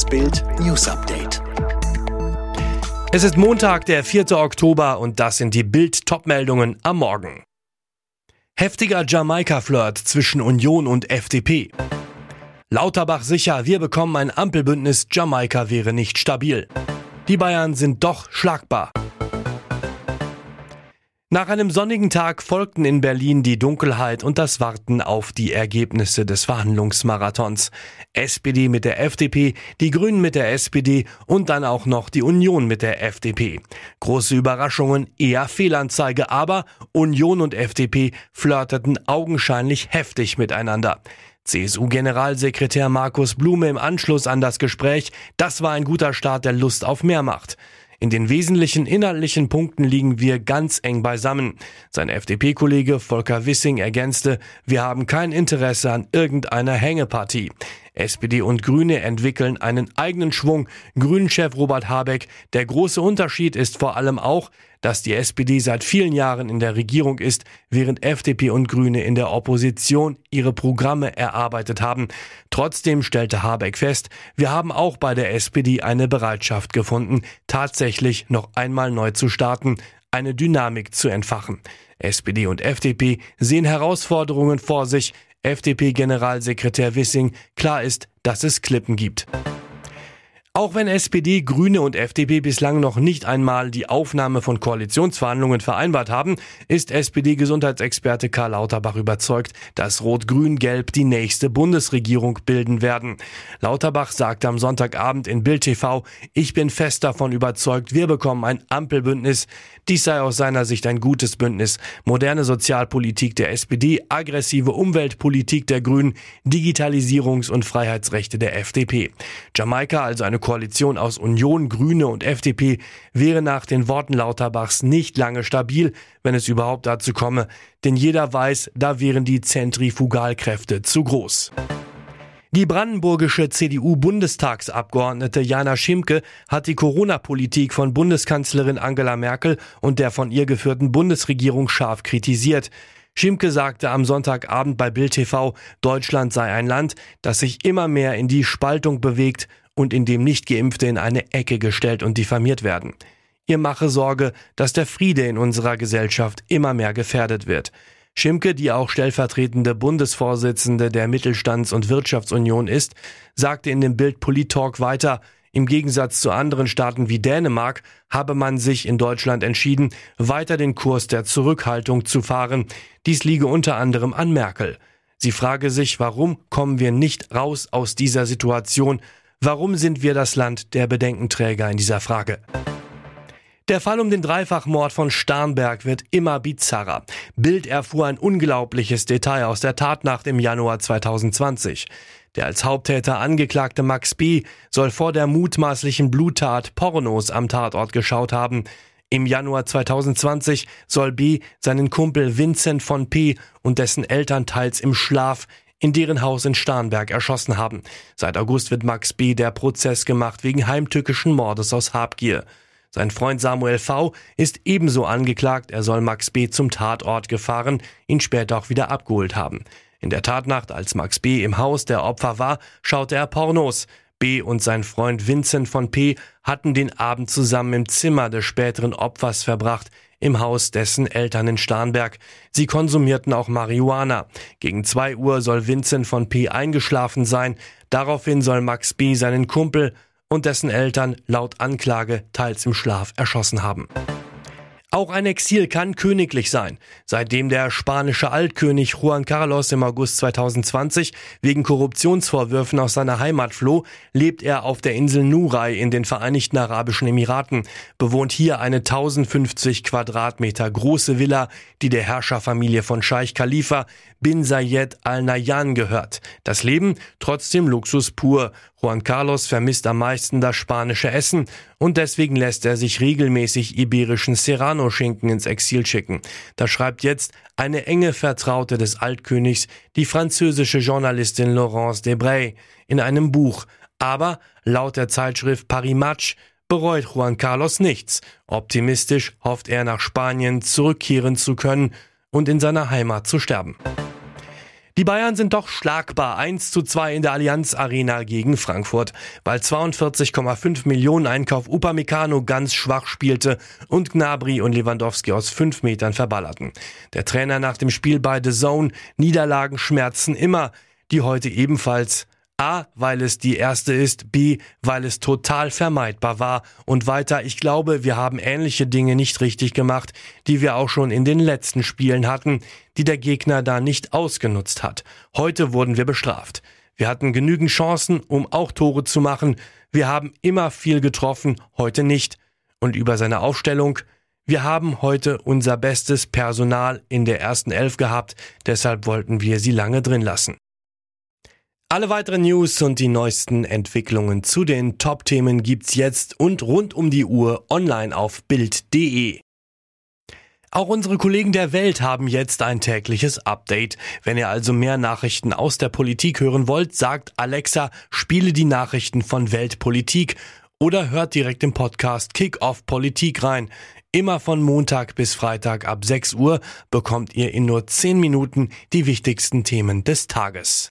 Das Bild News Update. Es ist Montag, der 4. Oktober und das sind die Bild Topmeldungen am Morgen. Heftiger Jamaika-Flirt zwischen Union und FDP. Lauterbach sicher, wir bekommen ein Ampelbündnis, Jamaika wäre nicht stabil. Die Bayern sind doch schlagbar. Nach einem sonnigen Tag folgten in Berlin die Dunkelheit und das Warten auf die Ergebnisse des Verhandlungsmarathons. SPD mit der FDP, die Grünen mit der SPD und dann auch noch die Union mit der FDP. Große Überraschungen, eher Fehlanzeige, aber Union und FDP flirteten augenscheinlich heftig miteinander. CSU-Generalsekretär Markus Blume im Anschluss an das Gespräch, das war ein guter Start der Lust auf Mehrmacht. In den wesentlichen inhaltlichen Punkten liegen wir ganz eng beisammen. Sein FDP-Kollege Volker Wissing ergänzte, wir haben kein Interesse an irgendeiner Hängepartie. SPD und Grüne entwickeln einen eigenen Schwung. Grünen-Chef Robert Habeck. Der große Unterschied ist vor allem auch, dass die SPD seit vielen Jahren in der Regierung ist, während FDP und Grüne in der Opposition ihre Programme erarbeitet haben. Trotzdem stellte Habeck fest, wir haben auch bei der SPD eine Bereitschaft gefunden, tatsächlich noch einmal neu zu starten, eine Dynamik zu entfachen. SPD und FDP sehen Herausforderungen vor sich, FDP-Generalsekretär Wissing, klar ist, dass es Klippen gibt. Auch wenn SPD, Grüne und FDP bislang noch nicht einmal die Aufnahme von Koalitionsverhandlungen vereinbart haben, ist SPD-Gesundheitsexperte Karl Lauterbach überzeugt, dass Rot-Grün-Gelb die nächste Bundesregierung bilden werden. Lauterbach sagte am Sonntagabend in Bild TV, ich bin fest davon überzeugt, wir bekommen ein Ampelbündnis. Dies sei aus seiner Sicht ein gutes Bündnis. Moderne Sozialpolitik der SPD, aggressive Umweltpolitik der Grünen, Digitalisierungs- und Freiheitsrechte der FDP. Jamaika also eine Koalition aus Union, Grüne und FDP wäre nach den Worten Lauterbachs nicht lange stabil, wenn es überhaupt dazu komme, denn jeder weiß, da wären die Zentrifugalkräfte zu groß. Die brandenburgische CDU-Bundestagsabgeordnete Jana Schimke hat die Corona-Politik von Bundeskanzlerin Angela Merkel und der von ihr geführten Bundesregierung scharf kritisiert. Schimke sagte am Sonntagabend bei Bild TV, Deutschland sei ein Land, das sich immer mehr in die Spaltung bewegt und in dem Nichtgeimpfte in eine Ecke gestellt und diffamiert werden. Ihr mache Sorge, dass der Friede in unserer Gesellschaft immer mehr gefährdet wird. Schimke, die auch stellvertretende Bundesvorsitzende der Mittelstands- und Wirtschaftsunion ist, sagte in dem Bild Polit-Talk weiter, im Gegensatz zu anderen Staaten wie Dänemark habe man sich in Deutschland entschieden, weiter den Kurs der Zurückhaltung zu fahren. Dies liege unter anderem an Merkel. Sie frage sich, warum kommen wir nicht raus aus dieser Situation, Warum sind wir das Land der Bedenkenträger in dieser Frage? Der Fall um den Dreifachmord von Starnberg wird immer bizarrer. Bild erfuhr ein unglaubliches Detail aus der Tatnacht im Januar 2020. Der als Haupttäter angeklagte Max B. soll vor der mutmaßlichen Bluttat Pornos am Tatort geschaut haben. Im Januar 2020 soll B. seinen Kumpel Vincent von P. und dessen Eltern teils im Schlaf in deren Haus in Starnberg erschossen haben. Seit August wird Max B. der Prozess gemacht wegen heimtückischen Mordes aus Habgier. Sein Freund Samuel V. ist ebenso angeklagt, er soll Max B. zum Tatort gefahren, ihn später auch wieder abgeholt haben. In der Tatnacht, als Max B. im Haus der Opfer war, schaute er Pornos. B. und sein Freund Vincent von P. hatten den Abend zusammen im Zimmer des späteren Opfers verbracht, im Haus dessen Eltern in Starnberg. Sie konsumierten auch Marihuana. Gegen zwei Uhr soll Vincent von P. eingeschlafen sein. Daraufhin soll Max B. seinen Kumpel und dessen Eltern laut Anklage teils im Schlaf erschossen haben. Auch ein Exil kann königlich sein. Seitdem der spanische Altkönig Juan Carlos im August 2020 wegen Korruptionsvorwürfen aus seiner Heimat floh, lebt er auf der Insel Nurai in den Vereinigten Arabischen Emiraten, bewohnt hier eine 1050 Quadratmeter große Villa, die der Herrscherfamilie von Scheich Khalifa bin Zayed Al Nahyan gehört. Das Leben trotzdem Luxus pur. Juan Carlos vermisst am meisten das spanische Essen und deswegen lässt er sich regelmäßig iberischen Serrano-Schinken ins Exil schicken. Da schreibt jetzt eine enge Vertraute des Altkönigs, die französische Journalistin Laurence Debray, in einem Buch. Aber laut der Zeitschrift Paris Match bereut Juan Carlos nichts. Optimistisch hofft er nach Spanien zurückkehren zu können und in seiner Heimat zu sterben. Die Bayern sind doch schlagbar 1 zu 2 in der Allianz Arena gegen Frankfurt, weil 42,5 Millionen Einkauf Upamecano ganz schwach spielte und Gnabry und Lewandowski aus 5 Metern verballerten. Der Trainer nach dem Spiel bei The Zone, Niederlagen schmerzen immer, die heute ebenfalls A, weil es die erste ist, B, weil es total vermeidbar war und weiter, ich glaube, wir haben ähnliche Dinge nicht richtig gemacht, die wir auch schon in den letzten Spielen hatten, die der Gegner da nicht ausgenutzt hat. Heute wurden wir bestraft. Wir hatten genügend Chancen, um auch Tore zu machen. Wir haben immer viel getroffen, heute nicht. Und über seine Aufstellung, wir haben heute unser bestes Personal in der ersten Elf gehabt, deshalb wollten wir sie lange drin lassen. Alle weiteren News und die neuesten Entwicklungen zu den Top-Themen gibt's jetzt und rund um die Uhr online auf Bild.de. Auch unsere Kollegen der Welt haben jetzt ein tägliches Update. Wenn ihr also mehr Nachrichten aus der Politik hören wollt, sagt Alexa, spiele die Nachrichten von Weltpolitik oder hört direkt im Podcast Kick-Off Politik rein. Immer von Montag bis Freitag ab 6 Uhr bekommt ihr in nur 10 Minuten die wichtigsten Themen des Tages.